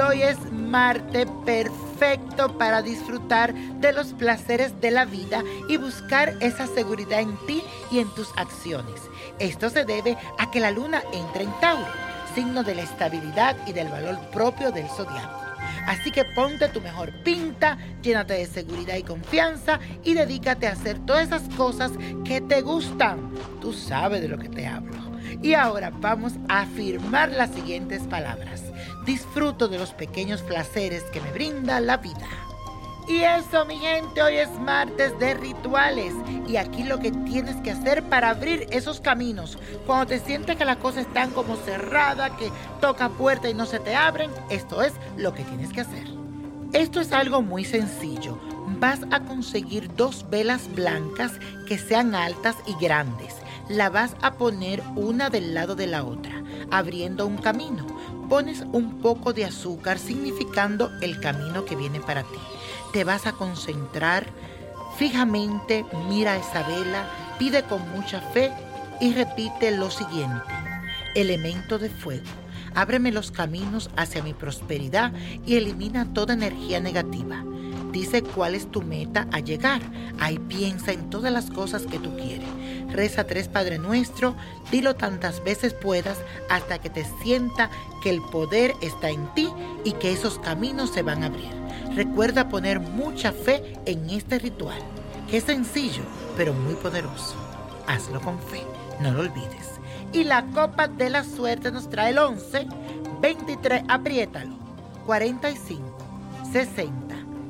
hoy es Marte perfecto para disfrutar de los placeres de la vida y buscar esa seguridad en ti y en tus acciones. Esto se debe a que la luna entra en Tauro, signo de la estabilidad y del valor propio del zodiaco. Así que ponte tu mejor pinta, llénate de seguridad y confianza y dedícate a hacer todas esas cosas que te gustan. Tú sabes de lo que te hablo. Y ahora vamos a afirmar las siguientes palabras. Disfruto de los pequeños placeres que me brinda la vida. Y eso, mi gente, hoy es martes de rituales. Y aquí lo que tienes que hacer para abrir esos caminos, cuando te sientes que las cosas están como cerradas, que toca puerta y no se te abren, esto es lo que tienes que hacer. Esto es algo muy sencillo. Vas a conseguir dos velas blancas que sean altas y grandes. La vas a poner una del lado de la otra, abriendo un camino. Pones un poco de azúcar significando el camino que viene para ti te vas a concentrar fijamente, mira esa vela, pide con mucha fe y repite lo siguiente. Elemento de fuego, ábreme los caminos hacia mi prosperidad y elimina toda energía negativa. Dice cuál es tu meta a llegar. Ahí piensa en todas las cosas que tú quieres. Reza tres Padre Nuestro, dilo tantas veces puedas hasta que te sienta que el poder está en ti y que esos caminos se van a abrir. Recuerda poner mucha fe en este ritual, que es sencillo, pero muy poderoso. Hazlo con fe, no lo olvides. Y la copa de la suerte nos trae el 11, 23, apriétalo, 45, 60,